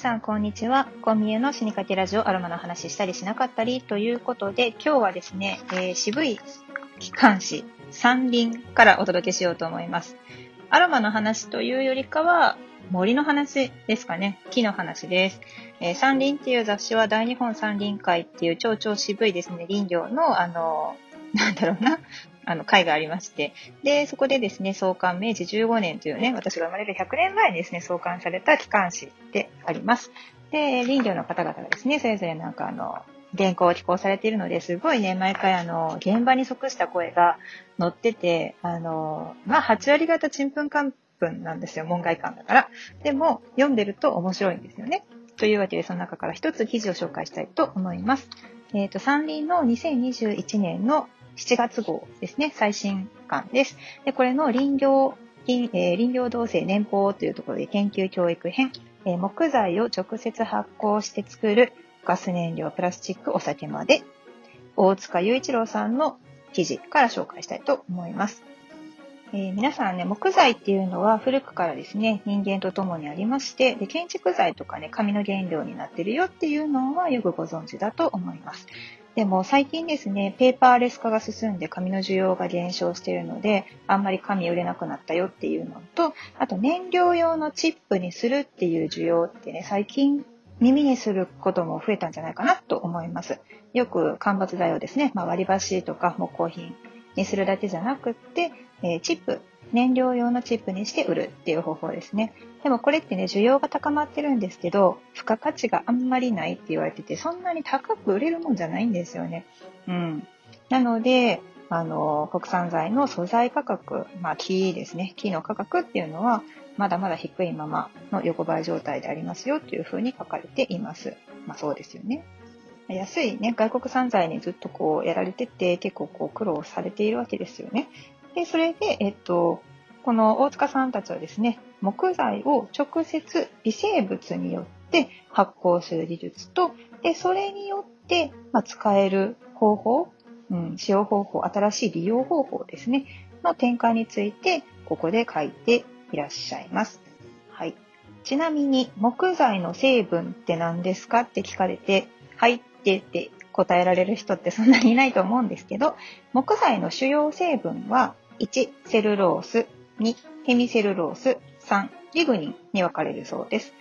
さん、こんにちは。コンビニの死にかけラジオアロマの話したりしなかったりということで、今日はですね、えー、渋い機関誌、山林からお届けしようと思います。アロマの話というよりかは、森の話ですかね。木の話です。えー、山林っていう雑誌は大日本山林会っていう超超渋いですね、林業の、あの、なんだろうな、あの、会がありまして、で、そこでですね、創刊明治15年というね、私が生まれる100年前にですね、創刊された機関誌であります。で、林業の方々がですね、それぞれなんかあの、原稿を寄稿されているので、すごいね、毎回あの、現場に即した声が載ってて、あの、まあ、8割方ちんぷんかんぷんなんですよ、門外観だから。でも、読んでると面白いんですよね。というわけで、その中から一つ記事を紹介したいと思います。えっ、ー、と、山林の2021年の7月号ですね、最新刊です。で、これの林業、林,、えー、林業動静年報というところで研究教育編、えー、木材を直接発酵して作るガス燃料、プラスチック、お酒まで、大塚雄一郎さんの記事から紹介したいと思います。えー、皆さんね、木材っていうのは古くからですね、人間と共にありまして、で建築材とかね、紙の原料になってるよっていうのはよくご存知だと思います。でも最近ですね、ペーパーレス化が進んで紙の需要が減少しているので、あんまり紙売れなくなったよっていうのと、あと燃料用のチップにするっていう需要ってね、最近耳にすることも増えたんじゃないかなと思います。よく間伐材をですね、まあ、割り箸とか木工品にするだけじゃなくって、え、チップ、燃料用のチップにして売るっていう方法ですね。でもこれってね、需要が高まってるんですけど、付加価値があんまりないって言われてて、そんなに高く売れるもんじゃないんですよね。うん。なので、あの、国産材の素材価格、まあ木ですね、木の価格っていうのは、まだまだ低いままの横ばい状態でありますよというふうに書かれています。まあそうですよね。安いね、外国産材にずっとこうやられてて、結構こう苦労されているわけですよね。で、それで、えっと、この大塚さんたちはですね、木材を直接微生物によって発酵する技術と、で、それによって、まあ、使える方法、うん、使用方法、新しい利用方法ですね、の展開について、ここで書いていらっしゃいます。はい。ちなみに、木材の成分って何ですかって聞かれて、はいってって答えられる人ってそんなにいないと思うんですけど、木材の主要成分は、1、セルロース、2、ヘミセルロース、3、リグニンに分かれるそうです。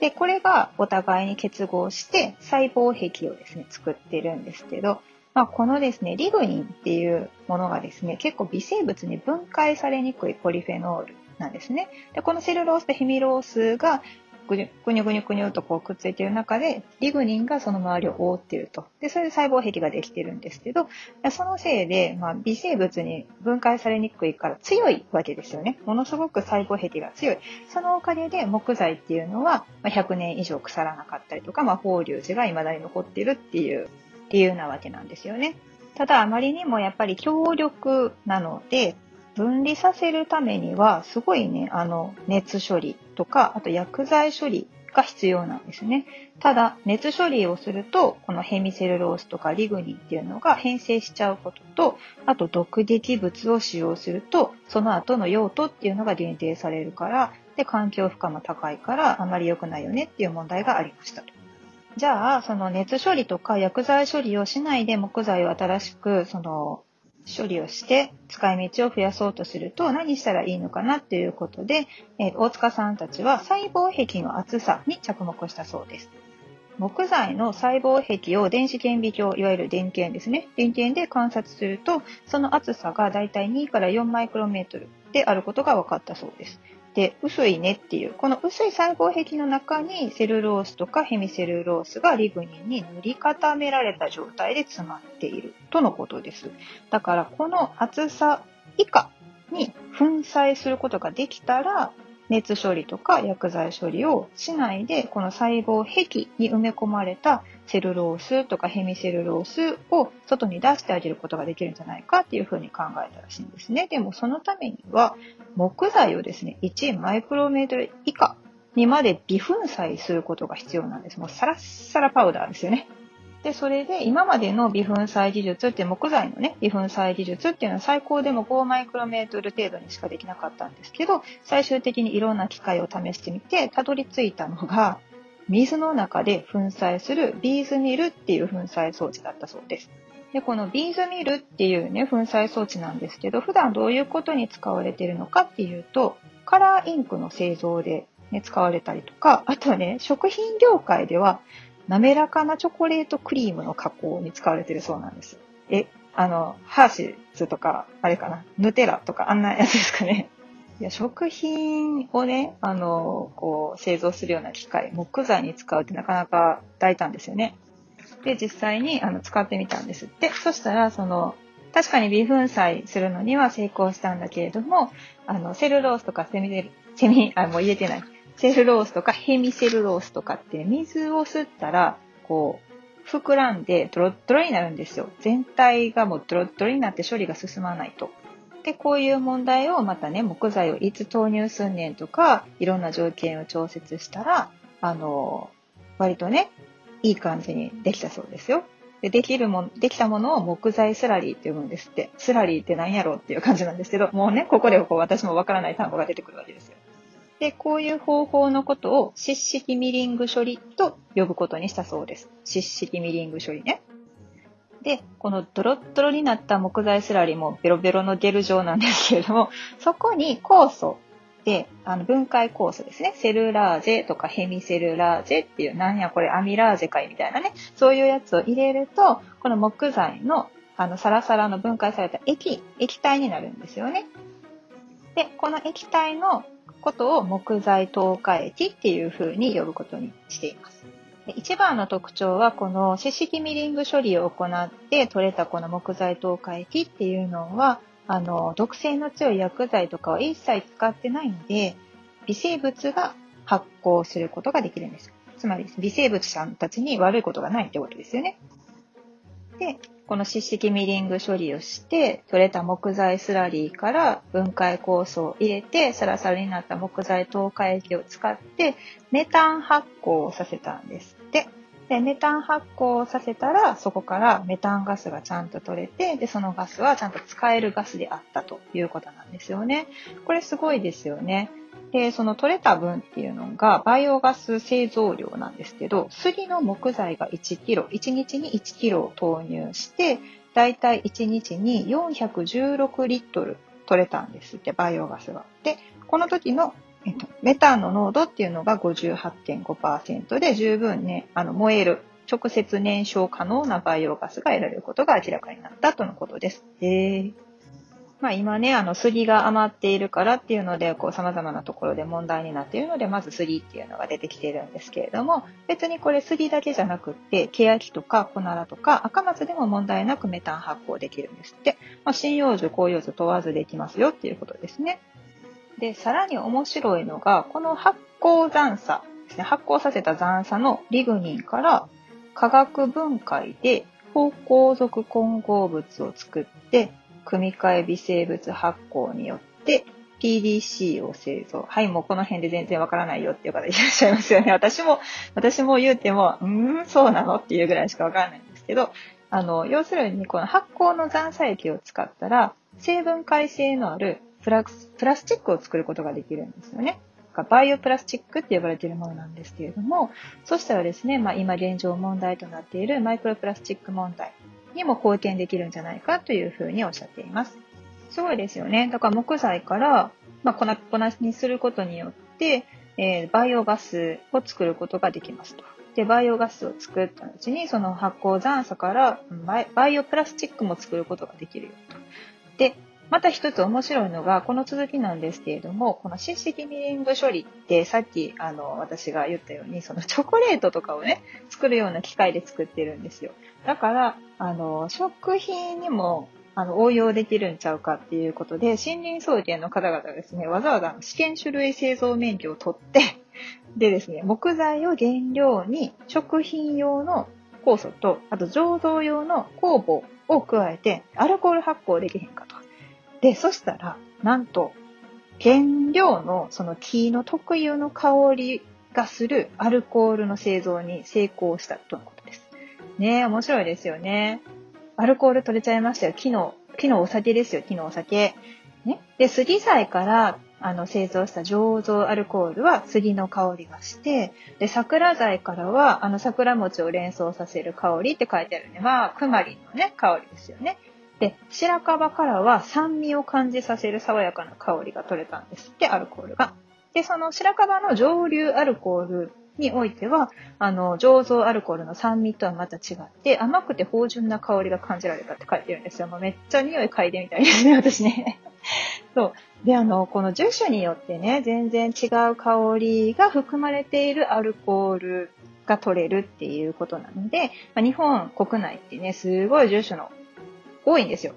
で、これがお互いに結合して細胞壁をですね、作ってるんですけど、まあ、このですね、リグニンっていうものがですね、結構微生物に分解されにくいポリフェノールなんですね。で、このセルロースとヘミロースがぐにゅぐにゅぐにゅぐにゅとこうくっついている中で、リグニンがその周りを覆っていると。で、それで細胞壁ができてるんですけど、そのせいで、まあ、微生物に分解されにくいから強いわけですよね。ものすごく細胞壁が強い。そのおかげで木材っていうのは、ま100年以上腐らなかったりとか、まあ、法隆寺が未だに残っているっていう理由なわけなんですよね。ただ、あまりにもやっぱり強力なので、分離させるためには、すごいね、あの、熱処理とか、あと薬剤処理が必要なんですね。ただ、熱処理をすると、このヘミセルロースとかリグニンっていうのが変性しちゃうことと、あと毒劇物を使用すると、その後の用途っていうのが限定されるから、で、環境負荷も高いから、あまり良くないよねっていう問題がありましたと。じゃあ、その熱処理とか薬剤処理をしないで木材を新しく、その、処理をして使い道を増やそうとすると何したらいいのかなっていうことで、えー、大塚さんたちは細胞壁の厚さに着目したそうです。木材の細胞壁を電子顕微鏡、いわゆる電源ですね。電源で観察すると、その厚さがだいたい2から4マイクロメートルであることが分かったそうです。で、薄いねっていう、この薄い細胞壁の中にセルロースとかヘミセルロースがリグニンに塗り固められた状態で詰まっているとのことです。だからこの厚さ以下に粉砕することができたら、熱処理とか薬剤処理をしないで、この細胞壁に埋め込まれたセルロースとかヘミセルロースを外に出してあげることができるんじゃないかっていうふうに考えたらしいんですね。でもそのためには、木材をですね、1マイクロメートル以下にまで微粉砕することが必要なんです。もうサラッサラパウダーですよね。で、それで今までの微粉砕技術って木材のね、微粉砕技術っていうのは最高でも5マイクロメートル程度にしかできなかったんですけど、最終的にいろんな機械を試してみて、たどり着いたのが、水の中で粉砕するビーズミルっていう粉砕装置だったそうです。で、このビーズミルっていうね、粉砕装置なんですけど、普段どういうことに使われているのかっていうと、カラーインクの製造で、ね、使われたりとか、あとはね、食品業界では、滑らかなチョコレートクリームの加工に使われてるそうなんです。え、あの、ハーシーズとか、あれかな、ヌテラとか、あんなやつですかね？いや、食品をね、あの、こう、製造するような機械、木材に使うってなかなか大胆ですよね。で、実際にあの使ってみたんですって。そしたら、その、確かに微粉砕するのには成功したんだけれども、あの、セルロースとかセミセミ、あ、もう言えてない。セルロースとかヘミセルロースとかって水を吸ったら、こう、膨らんでドロッドロになるんですよ。全体がもうドロッドロになって処理が進まないと。で、こういう問題をまたね、木材をいつ投入すんねんとか、いろんな条件を調節したら、あの、割とね、いい感じにできたそうですよ。で、できるも、できたものを木材スラリーって呼ぶんですって。スラリーって何やろうっていう感じなんですけど、もうね、ここでこう私もわからない単語が出てくるわけですよ。で、こういう方法のことを湿式ミリング処理と呼ぶことにしたそうです。湿式ミリング処理ね。で、このドロッドロになった木材スラリもベロベロのゲル状なんですけれども、そこに酵素で、あの分解酵素ですね。セルラーゼとかヘミセルラーゼっていう、なんやこれアミラーゼかいみたいなね。そういうやつを入れると、この木材のあのサラサラの分解された液、液体になるんですよね。で、この液体のことを木材透過液っていう風に呼ぶことにしています。で一番の特徴は、この四式ミリング処理を行って取れたこの木材透過液っていうのは、あの、毒性の強い薬剤とかを一切使ってないので、微生物が発酵することができるんです。つまり、微生物さんたちに悪いことがないってことですよね。で、この湿式ミリング処理をして、取れた木材スラリーから分解酵素を入れて、サラサラになった木材透過液を使って、メタン発酵をさせたんですって。で、メタン発酵させたら、そこからメタンガスがちゃんと取れて、で、そのガスはちゃんと使えるガスであったということなんですよね。これすごいですよね。で、その取れた分っていうのが、バイオガス製造量なんですけど、杉の木材が1キロ、1日に1キロを投入して、だいたい1日に416リットル取れたんですって、バイオガスが。で、この時のえっと、メタンの濃度っていうのが58.5%で十分ね、あの、燃える、直接燃焼可能なバイオガスが得られることが明らかになったとのことです。へー。まあ今ね、あの、杉が余っているからっていうので、こう様々なところで問題になっているので、まず杉っていうのが出てきているんですけれども、別にこれ杉だけじゃなくって、ケヤキとかコナラとか赤松でも問題なくメタン発酵できるんですって。まあ、針葉樹、紅葉樹問わずできますよっていうことですね。で、さらに面白いのが、この発酵残差ですね。発酵させた残差のリグニンから化学分解で芳香属混合物を作って、組み換え微生物発酵によって PDC を製造。はい、もうこの辺で全然わからないよっていう方いらっしゃいますよね。私も、私も言うても、うーん、そうなのっていうぐらいしかわからないんですけど、あの、要するにこの発酵の残差液を使ったら、成分解性のあるプラプラスチックを作ることができるんですよね。バイオプラスチックって呼ばれているものなんですけれども、そしたらですね、まあ、今現状問題となっているマイクロプラスチック問題にも貢献できるんじゃないかというふうにおっしゃっています。すごいですよね。だから木材から、まあ、粉粉にすることによって、えー、バイオガスを作ることができますと。で、バイオガスを作ったうちに、その発酵残渣からバイオプラスチックも作ることができるよと。で、また一つ面白いのが、この続きなんですけれども、この湿式ミリング処理ってさっきあの私が言ったように、そのチョコレートとかをね、作るような機械で作ってるんですよ。だから、あの、食品にもあの応用できるんちゃうかっていうことで、森林総研の方々がですね、わざわざ試験種類製造免許を取って、でですね、木材を原料に食品用の酵素と、あと醸造用の酵母を加えて、アルコール発酵できへんかと。で、そしたら、なんと、原料のその木の特有の香りがするアルコールの製造に成功したとのことです。ねえ、面白いですよね。アルコール取れちゃいましたよ。木の、木のお酒ですよ、木のお酒。ね。で、杉材から、あの、製造した醸造アルコールは杉の香りがして、で、桜剤からは、あの、桜餅を連想させる香りって書いてあるね。まあ、クマリンのね、香りですよね。で、白樺からは酸味を感じさせる爽やかな香りが取れたんですって、アルコールが。で、その白樺の蒸留アルコールにおいては、あの、醸造アルコールの酸味とはまた違って、甘くて芳醇な香りが感じられたって書いてるんですよ。もうめっちゃ匂い嗅いでみたいですね、私ね。そう。で、あの、この樹種によってね、全然違う香りが含まれているアルコールが取れるっていうことなので、まあ、日本国内ってね、すごい樹種の多いんですよ。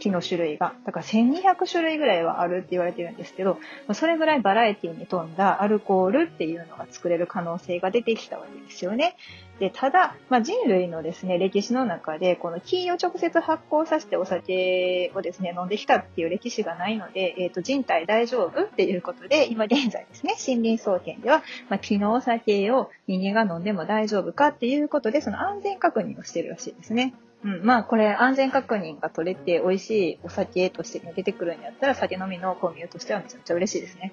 木の種類が。だから1200種類ぐらいはあるって言われてるんですけど、それぐらいバラエティに富んだアルコールっていうのが作れる可能性が出てきたわけですよね。で、ただ、まあ、人類のですね、歴史の中で、この木を直接発酵させてお酒をですね、飲んできたっていう歴史がないので、えっ、ー、と、人体大丈夫っていうことで、今現在ですね、森林総研では、まあ、木のお酒を人間が飲んでも大丈夫かっていうことで、その安全確認をしてるらしいですね。うん、まあこれ安全確認が取れて美味しいお酒として出てくるんやったら酒飲みのコミュとしてはめちゃめちゃ嬉しいですね。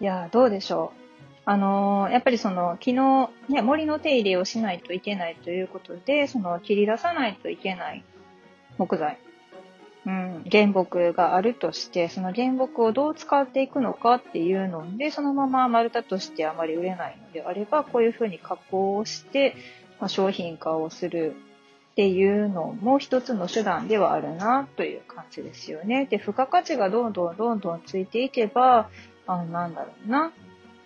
いやどうでしょう。あのー、やっぱりその、昨日、ね、森の手入れをしないといけないということで、その、切り出さないといけない木材、うん、原木があるとして、その原木をどう使っていくのかっていうので、そのまま丸太としてあまり売れないのであれば、こういうふうに加工をして、まあ、商品化をするっていうのも一つの手段ではあるなという感じですよね。で、付加価値がどんどんどんどんついていけば、あの、なんだろうな。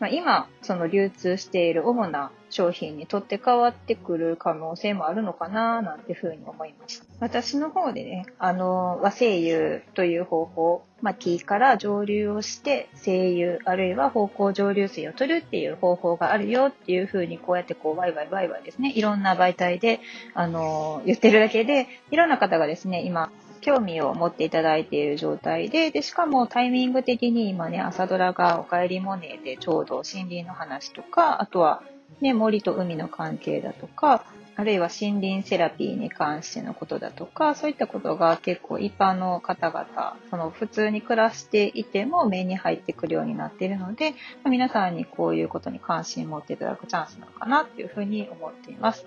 まあ、今、その流通している主な商品にとって変わってくる可能性もあるのかななんてふうに思いました。私の方でね、あの、和精油という方法、まあ、木から蒸留をして精油、あるいは方向蒸留水を取るっていう方法があるよっていうふうにこうやってこうワイワイワイワイですね、いろんな媒体で、あの、言ってるだけで、いろんな方がですね、今、興味を持っていただいている状態で、で、しかもタイミング的に今ね、朝ドラがおかえりモネでちょうど森林の話とか、あとはね、森と海の関係だとか、あるいは森林セラピーに関してのことだとか、そういったことが結構一般の方々、その普通に暮らしていても目に入ってくるようになっているので、皆さんにこういうことに関心を持っていただくチャンスなのかなっていうふうに思っています。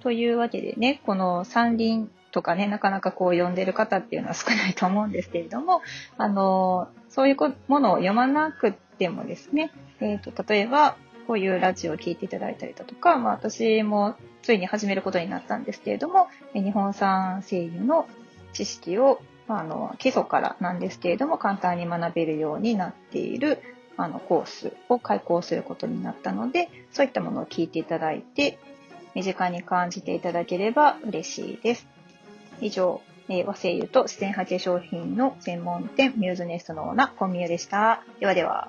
というわけでね、この山林とかね、なかなかこう読んでる方っていうのは少ないと思うんですけれども、あの、そういうものを読まなくてもですね、えっ、ー、と、例えば、こういうラジオを聴いていただいたりだとか、まあ私もついに始めることになったんですけれども、日本産声優の知識を、あの、基礎からなんですけれども、簡単に学べるようになっている、あの、コースを開講することになったので、そういったものを聞いていただいて、身近に感じていただければ嬉しいです。以上、えー、和製油と自然派系商品の専門店ミューズネストのオーナー、コンミュでした。ではでは。